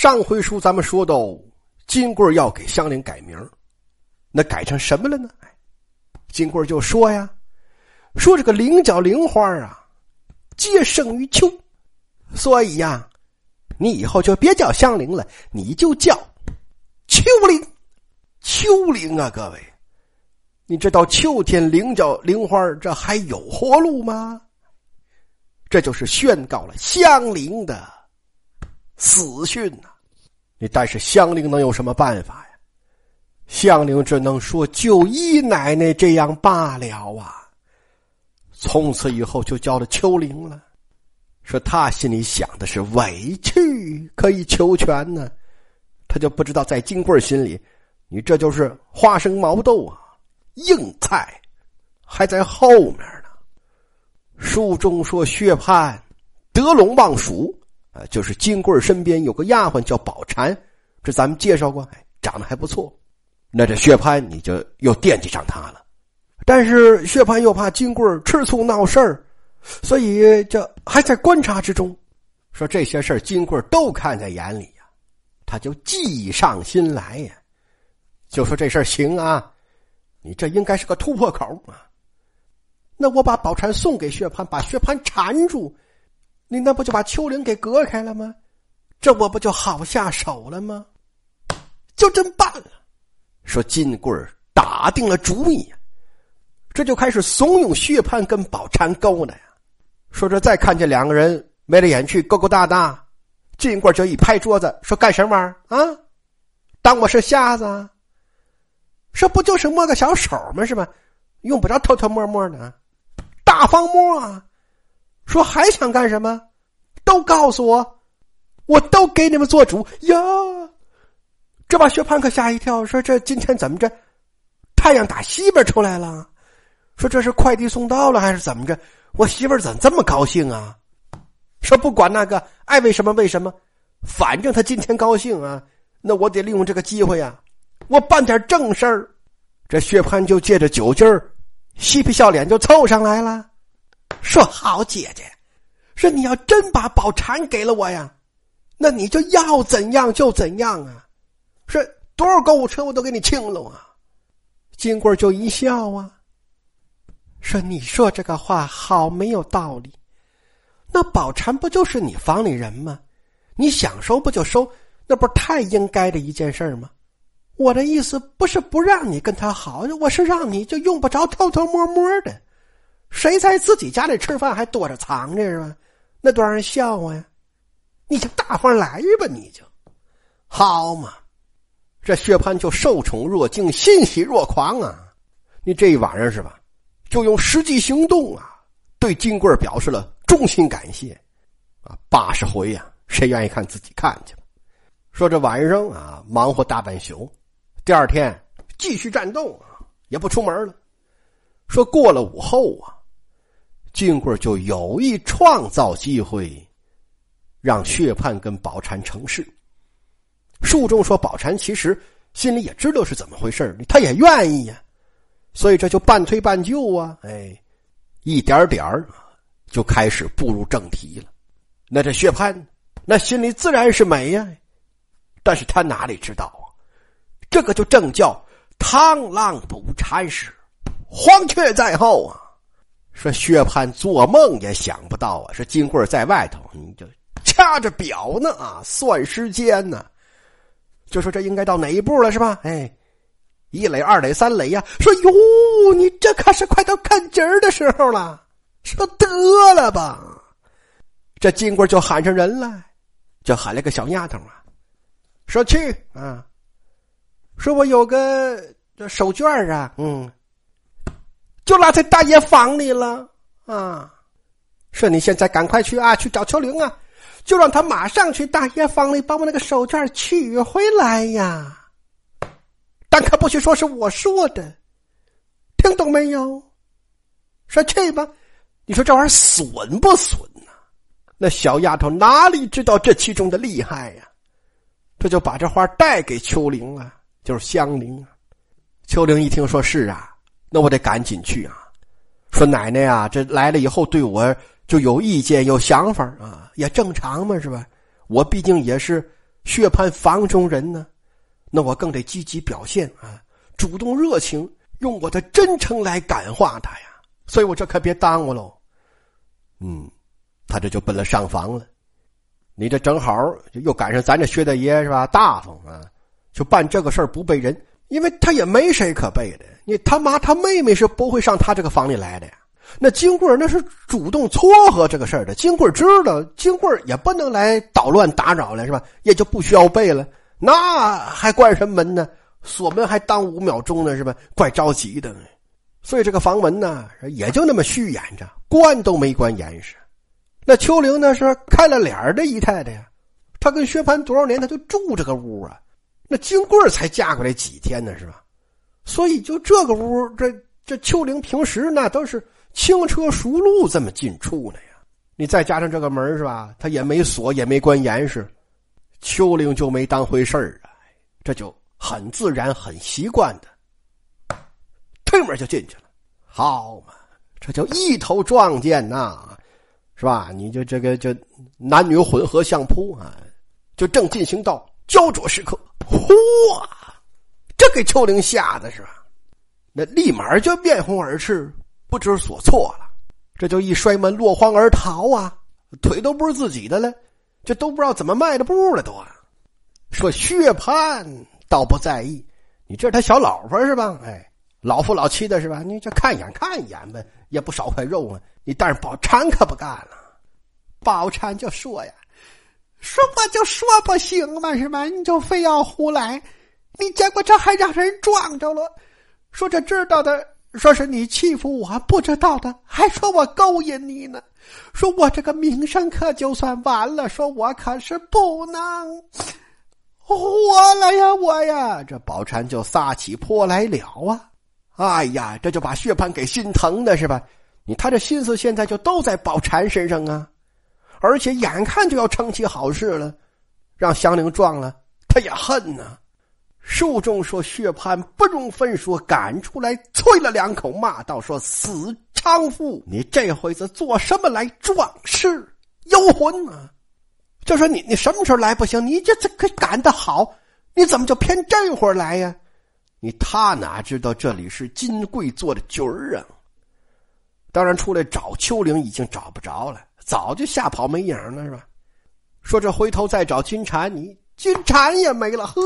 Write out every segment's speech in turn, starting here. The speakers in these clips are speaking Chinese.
上回书咱们说到，金贵要给香菱改名，那改成什么了呢？金贵就说呀：“说这个菱角菱花啊，皆生于秋，所以呀，你以后就别叫香菱了，你就叫秋菱。秋菱啊，各位，你知道秋天菱角菱花这还有活路吗？这就是宣告了香菱的。”死讯呐！你但是香菱能有什么办法呀？香菱只能说就姨奶奶这样罢了啊。从此以后就叫了秋玲了。说他心里想的是委屈可以求全呢，他就不知道在金贵心里，你这就是花生毛豆啊，硬菜还在后面呢。书中说薛蟠得陇望蜀。就是金贵身边有个丫鬟叫宝蟾，这咱们介绍过，长得还不错。那这薛蟠你就又惦记上他了，但是薛蟠又怕金贵吃醋闹事儿，所以这还在观察之中。说这些事金贵都看在眼里呀，他就计上心来呀，就说这事行啊，你这应该是个突破口啊。那我把宝蟾送给薛蟠，把薛蟠缠住。你那不就把丘陵给隔开了吗？这我不就好下手了吗？就真办了。说金贵打定了主意，这就开始怂恿薛蟠跟宝钗勾搭呀。说这再看见两个人眉来眼去勾勾搭搭，金贵就一拍桌子说：“干什么啊？当我是瞎子？说不就是摸个小手吗？是吧？用不着偷偷摸摸的，大方摸啊！”说还想干什么？都告诉我，我都给你们做主呀！这把薛蟠可吓一跳，说：“这今天怎么着？太阳打西边出来了？说这是快递送到了还是怎么着？我媳妇儿怎么这么高兴啊？”说不管那个爱为什么为什么，反正他今天高兴啊，那我得利用这个机会呀，我办点正事儿。这薛蟠就借着酒劲儿，嬉皮笑脸就凑上来了。说好姐姐，说你要真把宝蟾给了我呀，那你就要怎样就怎样啊！说多少购物车我都给你清了啊！金贵就一笑啊，说你说这个话好没有道理。那宝蟾不就是你房里人吗？你想收不就收，那不是太应该的一件事吗？我的意思不是不让你跟他好，我是让你就用不着偷偷摸摸的。谁在自己家里吃饭还躲着藏着是吧？那多让人笑话呀！你就大方来吧，你就好嘛。这薛蟠就受宠若惊，欣喜若狂啊！你这一晚上是吧？就用实际行动啊，对金贵表示了衷心感谢啊！八十回呀，谁愿意看自己看去吧。说这晚上啊，忙活大半宿，第二天继续战斗啊，也不出门了。说过了午后啊。金贵就有意创造机会，让薛蟠跟宝蟾成事。书中说，宝蟾其实心里也知道是怎么回事他也愿意呀，所以这就半推半就啊，哎，一点点就开始步入正题了。那这薛蟠那心里自然是美呀，但是他哪里知道啊，这个就正叫螳螂捕蝉时，黄雀在后啊。说薛蟠做梦也想不到啊！说金贵在外头，你就掐着表呢啊，算时间呢。就说这应该到哪一步了是吧？哎，一垒、二垒、三垒呀。说哟，你这可是快到看节儿的时候了。说得了吧，这金贵就喊上人来，就喊了个小丫头啊，说去啊，说我有个这手绢啊，嗯。就落在大爷房里了啊！说你现在赶快去啊，去找秋玲啊，就让他马上去大爷房里把我那个手绢取回来呀。但可不许说是我说的，听懂没有？说去吧。你说这玩意儿损不损啊？那小丫头哪里知道这其中的厉害呀？这就把这话带给秋玲啊，就是香菱啊。秋玲一听说是啊。那我得赶紧去啊！说奶奶呀，这来了以后对我就有意见、有想法啊，也正常嘛，是吧？我毕竟也是薛蟠房中人呢，那我更得积极表现啊，主动热情，用我的真诚来感化他呀。所以我这可别耽误喽。嗯，他这就奔了上房了。你这正好又赶上咱这薛大爷是吧？大方啊，就办这个事儿不背人，因为他也没谁可背的。你他妈他妹妹是不会上他这个房里来的呀。那金贵那是主动撮合这个事儿的，金贵知道，金贵也不能来捣乱打扰了，是吧？也就不需要背了，那还关什么门呢？锁门还当五秒钟呢，是吧？怪着急的。所以这个房门呢，也就那么虚掩着，关都没关严实。那秋玲呢是开了脸的姨太太呀，她跟薛蟠多少年，她就住这个屋啊。那金贵才嫁过来几天呢，是吧？所以就这个屋，这这秋玲平时那都是。轻车熟路这么进出呢呀？你再加上这个门是吧？他也没锁，也没关严实，秋玲就没当回事儿啊。这就很自然、很习惯的推门就进去了。好嘛，这就一头撞见呐，是吧？你就这个就男女混合相扑啊，就正进行到焦灼时刻。嚯！这给秋玲吓得是吧？那立马就面红耳赤。不知所措了，这就一摔门落荒而逃啊！腿都不是自己的了，这都不知道怎么迈的步了都啊。说薛蟠倒不在意，你这是他小老婆是吧？哎，老夫老妻的是吧？你这看一眼看一眼呗，也不少块肉啊！你但是宝钗可不干了，宝钗就说呀：“说我就说不行嘛是吧？你就非要胡来，你结果这还让人撞着了，说这知道的。”说是你欺负我不知道的，还说我勾引你呢，说我这个名声可就算完了，说我可是不能活了呀，我呀！这宝钗就撒起泼来了啊！哎呀，这就把薛蟠给心疼的是吧？你他这心思现在就都在宝钗身上啊，而且眼看就要成起好事了，让祥林撞了，他也恨呢。书中说薛蟠不容分说，赶出来啐了两口，骂道：“说死娼妇，你这回子做什么来壮士幽魂啊？就说你你什么时候来不行？你这这可赶得好，你怎么就偏这会儿来呀？你他哪知道这里是金贵做的局儿啊？当然出来找秋玲已经找不着了，早就吓跑没影了，是吧？说这回头再找金蝉，你金蝉也没了，呵。”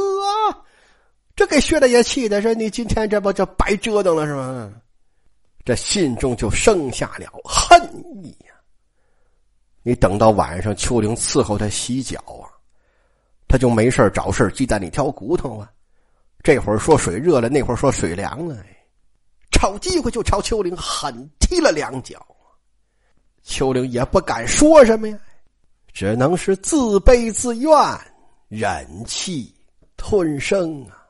这给薛大爷气的是，你今天这不就白折腾了是吗？这心中就生下了恨意呀。你等到晚上，秋玲伺候他洗脚啊，他就没事找事鸡蛋里挑骨头啊。这会儿说水热了，那会儿说水凉了，找机会就朝秋玲狠踢了两脚。秋玲也不敢说什么呀，只能是自卑自怨，忍气吞声啊。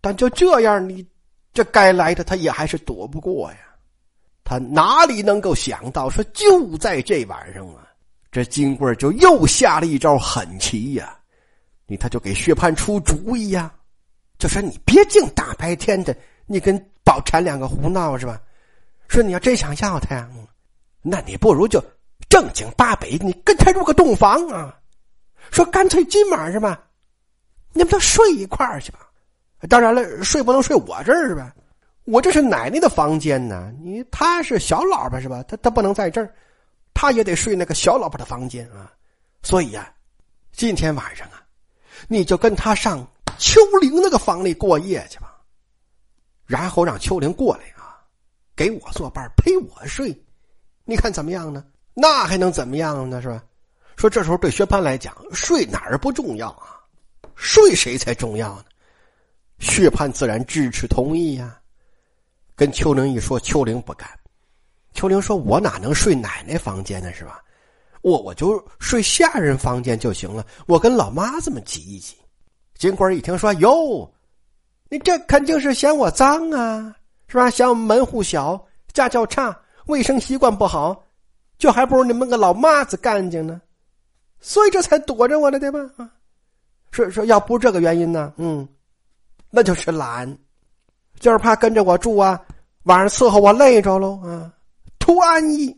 但就这样，你这该来的他也还是躲不过呀。他哪里能够想到，说就在这晚上啊，这金贵就又下了一招狠棋呀。你他就给薛蟠出主意呀，就说你别净大白天的，你跟宝钗两个胡闹是吧？说你要真想要他呀，那你不如就正经八百，你跟他入个洞房啊。说干脆今晚是吧？你们都睡一块儿去吧。当然了，睡不能睡我这儿是吧？我这是奶奶的房间呢。你他是小老婆是吧？他他不能在这儿，他也得睡那个小老婆的房间啊。所以呀，今天晚上啊，你就跟他上秋玲那个房里过夜去吧。然后让秋玲过来啊，给我作伴陪我睡，你看怎么样呢？那还能怎么样呢？是吧？说这时候对薛蟠来讲，睡哪儿不重要啊？睡谁才重要呢？薛蟠自然支持同意呀，跟秋玲一说，秋玲不干。秋玲说：“我哪能睡奶奶房间呢？是吧？我我就睡下人房间就行了。我跟老妈这么挤一挤。”金官一听说：“哟，你这肯定是嫌我脏啊，是吧？嫌我们门户小，家教差，卫生习惯不好，就还不如你们个老妈子干净呢，所以这才躲着我了，对吧？啊，说说要不这个原因呢，嗯。”那就是懒，就是怕跟着我住啊，晚上伺候我累着喽啊，图安逸。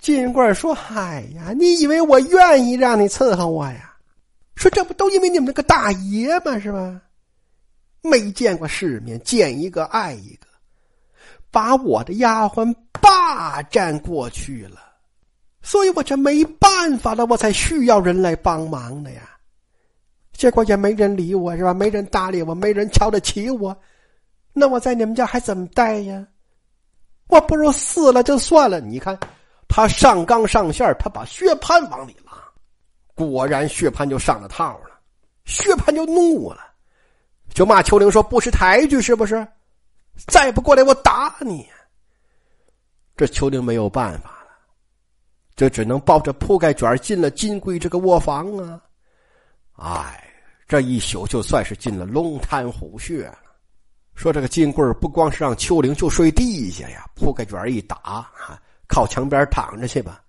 金贵说：“嗨呀，你以为我愿意让你伺候我呀？说这不都因为你们那个大爷吗？是吧？没见过世面，见一个爱一个，把我的丫鬟霸占过去了，所以我这没办法了，我才需要人来帮忙的呀。结果也没人理我，是吧？没人搭理我，没人瞧得起我，那我在你们家还怎么待呀？我不如死了就算了。你看，他上纲上线，他把薛蟠往里拉，果然薛蟠就上了套了。薛蟠就怒了，就骂秋玲说：“不识抬举是不是？再不过来，我打你！”这秋玲没有办法了，就只能抱着铺盖卷进了金贵这个卧房啊。哎。这一宿就算是进了龙潭虎穴了。说这个金贵不光是让秋玲就睡地下呀，铺盖卷一打啊，靠墙边躺着去吧。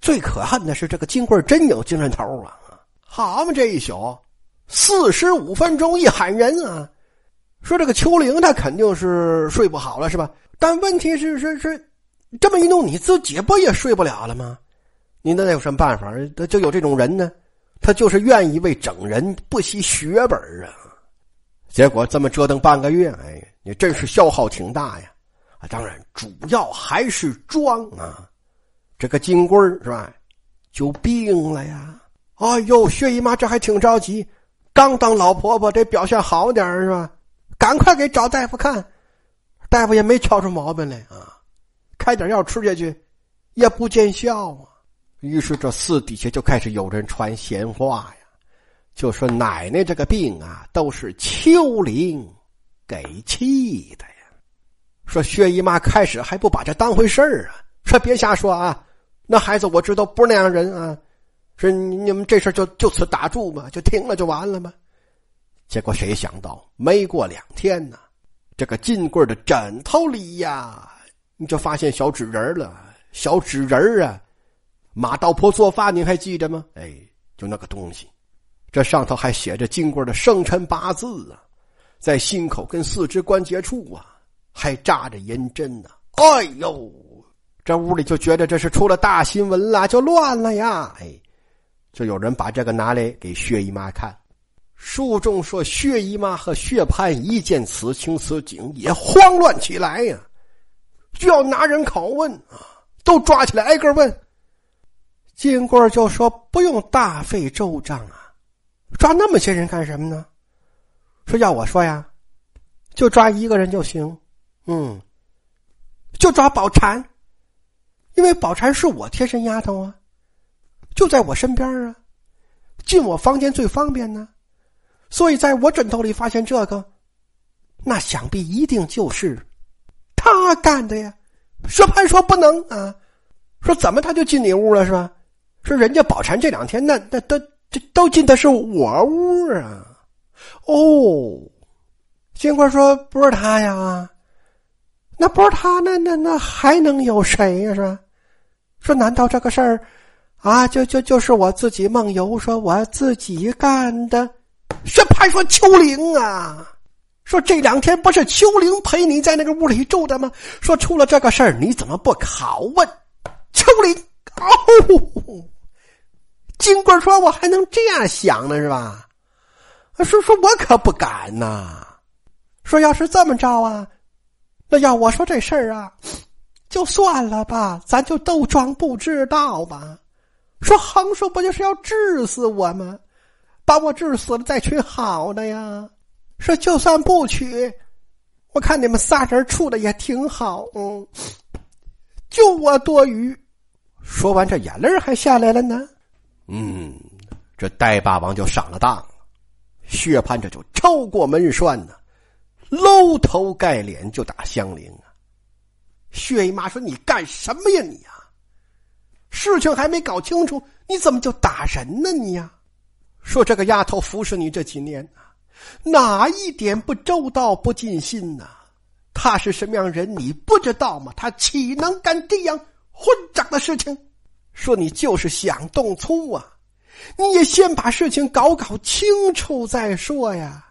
最可恨的是这个金贵真有精神头啊！好嘛，这一宿四十五分钟一喊人啊，说这个秋玲她肯定是睡不好了是吧？但问题是是是，这么一弄你自己不也睡不了了吗？你那有什么办法？就有这种人呢。他就是愿意为整人不惜血本啊！结果这么折腾半个月，哎，你真是消耗挺大呀！啊，当然主要还是装啊。这个金龟是吧，就病了呀！哎呦，薛姨妈这还挺着急，刚当老婆婆得表现好点是吧？赶快给找大夫看，大夫也没瞧出毛病来啊，开点药吃下去，也不见效啊。于是这寺底下就开始有人传闲话呀，就说奶奶这个病啊，都是秋玲给气的呀。说薛姨妈开始还不把这当回事儿啊，说别瞎说啊，那孩子我知道不是那样人啊，说你们这事就就此打住吧，就停了就完了吗？结果谁想到没过两天呢，这个金贵的枕头里呀，你就发现小纸人了，小纸人啊。马道婆做饭，你还记得吗？哎，就那个东西，这上头还写着金贵的生辰八字啊，在心口跟四肢关节处啊，还扎着银针呢。哎呦，这屋里就觉得这是出了大新闻了，就乱了呀！哎，就有人把这个拿来给薛姨妈看，书中说薛姨妈和薛蟠一见此情此景，也慌乱起来呀，就要拿人拷问啊，都抓起来挨个问。金贵就说：“不用大费周章啊，抓那么些人干什么呢？说要我说呀，就抓一个人就行。嗯，就抓宝蟾，因为宝蟾是我贴身丫头啊，就在我身边啊，进我房间最方便呢。所以在我枕头里发现这个，那想必一定就是他干的呀。”薛蟠说：“不能啊，说怎么他就进你屋了是吧？”说人家宝蟾这两天那那都这都进的是我屋啊！哦，金贵说不是他呀，那不是他，那那那还能有谁呀？是吧？说难道这个事儿啊，就就就是我自己梦游，说我自己干的？薛蟠说秋玲啊，说这两天不是秋玲陪你在那个屋里住的吗？说出了这个事儿，你怎么不拷问秋玲？哦。金贵说：“我还能这样想呢，是吧？”说：“说我可不敢呐。说要是这么着啊，那要我说这事儿啊，就算了吧，咱就都装不知道吧。说横竖不就是要治死我吗？把我治死了再娶好的呀。说就算不娶，我看你们仨人处的也挺好，嗯，就我多余。说完，这眼泪还下来了呢。”嗯，这呆霸王就上了当了。薛蟠这就超过门栓呢，搂头盖脸就打香菱啊。薛姨妈说：“你干什么呀你呀？事情还没搞清楚，你怎么就打人呢你呀？”说这个丫头服侍你这几年，哪一点不周到不尽心呐？她是什么样人你不知道吗？她岂能干这样混账的事情？说你就是想动粗啊！你也先把事情搞搞清楚再说呀。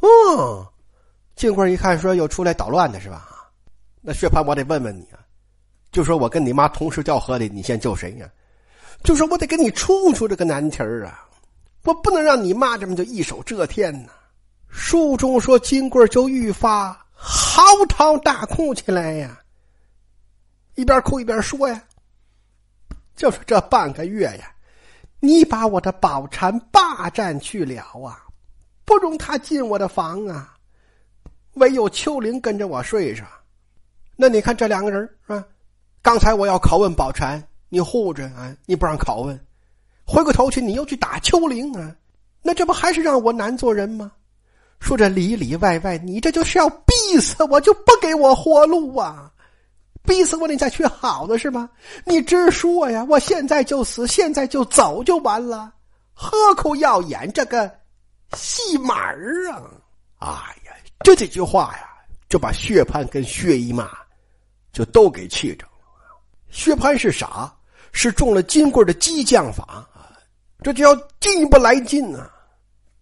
哦，金贵一看说又出来捣乱的是吧？那薛蟠我得问问你啊，就说我跟你妈同时掉河里，你先救谁呀？就说我得给你出出这个难题儿啊！我不能让你妈这么就一手遮天呢。书中说，金贵就愈发嚎啕大哭起来呀，一边哭一边说呀：“就是这半个月呀，你把我的宝蟾霸占去了啊，不容他进我的房啊，唯有秋玲跟着我睡上。那你看这两个人啊，刚才我要拷问宝蟾，你护着啊，你不让拷问。”回过头去，你又去打秋陵啊？那这不还是让我难做人吗？说这里里外外，你这就是要逼死我，就不给我活路啊！逼死我，你再去好的是吗？你直说呀！我现在就死，现在就走就完了，何苦要演这个戏码儿啊？哎呀，这几句话呀，就把薛蟠跟薛姨妈就都给气着了。薛蟠是傻，是中了金贵的激将法。这就要进一步来劲啊！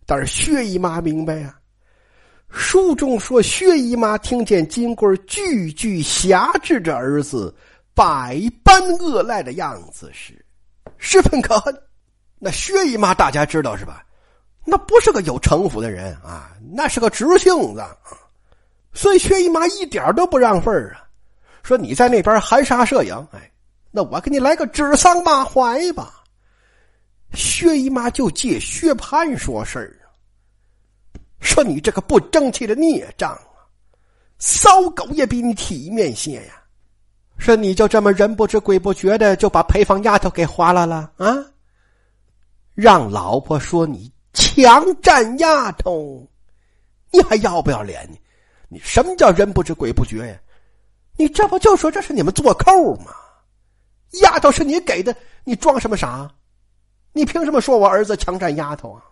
但是薛姨妈明白呀。书中说，薛姨妈听见金贵句句挟制着儿子，百般恶赖的样子时，十分可恨。那薛姨妈大家知道是吧？那不是个有城府的人啊，那是个直性子。所以薛姨妈一点都不让份啊，说你在那边含沙射影，哎，那我给你来个指桑骂槐吧。薛姨妈就借薛蟠说事儿啊，说你这个不争气的孽障啊，骚狗也比你体面些呀。说你就这么人不知鬼不觉的就把陪房丫头给划了了啊？让老婆说你强占丫头，你还要不要脸？你你什么叫人不知鬼不觉呀？你这不就说这是你们做扣吗？丫头是你给的，你装什么傻？你凭什么说我儿子强占丫头啊？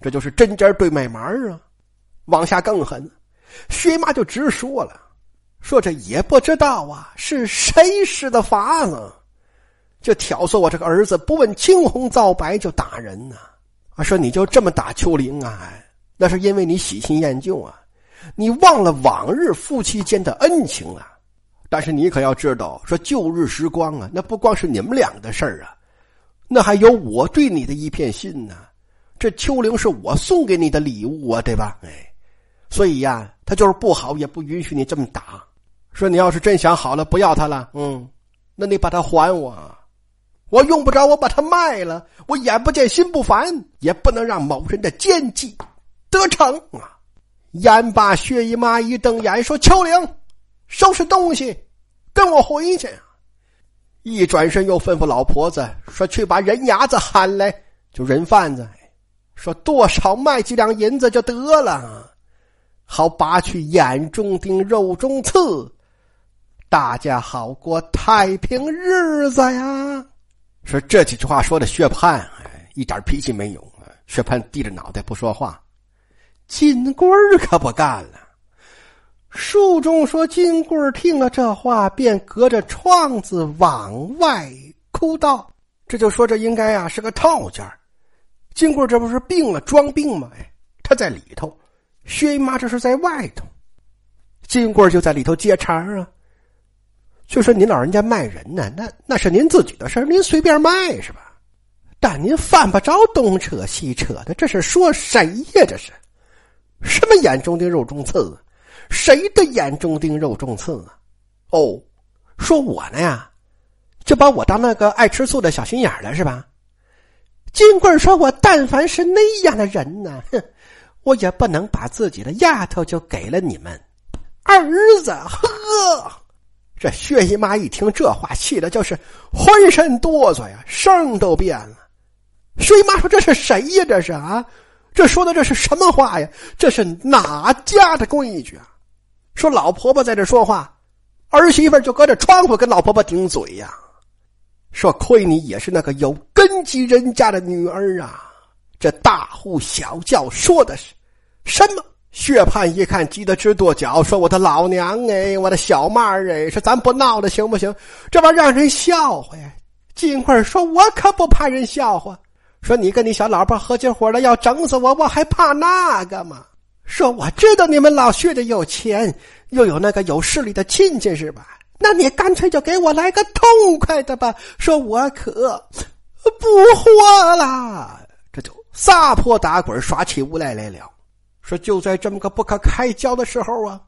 这就是针尖对麦芒啊！往下更狠，薛妈就直说了，说这也不知道啊，是谁施的法子，就挑唆我这个儿子不问青红皂白就打人呢？啊，说你就这么打秋玲啊？那是因为你喜新厌旧啊，你忘了往日夫妻间的恩情啊！但是你可要知道，说旧日时光啊，那不光是你们俩的事儿啊。那还有我对你的一片心呢，这秋玲是我送给你的礼物啊，对吧？哎，所以呀，他就是不好，也不允许你这么打。说你要是真想好了，不要他了，嗯，那你把他还我，我用不着，我把他卖了，我眼不见心不烦，也不能让某人的奸计得逞啊！眼把薛姨妈一瞪眼，说：“秋玲，收拾东西，跟我回去。”一转身，又吩咐老婆子说：“去把人牙子喊来，就人贩子，说多少卖几两银子就得了，好拔去眼中钉、肉中刺，大家好过太平日子呀。”说这几句话说的薛蟠一点脾气没有薛蟠低着脑袋不说话，金龟可不干了。书中说，金贵听了这话，便隔着窗子往外哭道：“这就说这应该啊是个套间金贵这不是病了，装病吗？哎，他在里头，薛姨妈这是在外头。金贵就在里头接茬啊，就说您老人家卖人呢，那那是您自己的事您随便卖是吧？但您犯不着东扯西扯的，这是说谁呀？这是什么眼中钉，肉中刺？”啊谁的眼中钉肉中刺啊？哦，说我呢呀，就把我当那个爱吃醋的小心眼了是吧？金贵说：“我但凡是那样的人呢，哼，我也不能把自己的丫头就给了你们儿子。”呵，这薛姨妈一听这话，气的就是浑身哆嗦呀，声都变了。薛姨妈说：“这是谁呀？这是啊？这说的这是什么话呀？这是哪家的规矩啊？”说老婆婆在这说话，儿媳妇就搁这窗户跟老婆婆顶嘴呀。说亏你也是那个有根基人家的女儿啊！这大呼小叫说的是什么？薛蟠一看急得直跺脚，说：“我的老娘哎，我的小妹儿哎，说咱不闹了行不行？这玩意让人笑话呀！”金贵说：“我可不怕人笑话。说你跟你小老婆合起伙来要整死我，我还怕那个吗？”说我知道你们老薛家有钱，又有那个有势力的亲戚是吧？那你干脆就给我来个痛快的吧！说我可不活了。这就撒泼打滚，耍起无赖来了。说就在这么个不可开交的时候啊，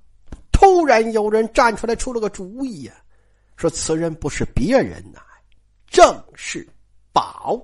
突然有人站出来出了个主意呀，说此人不是别人呐，正是宝。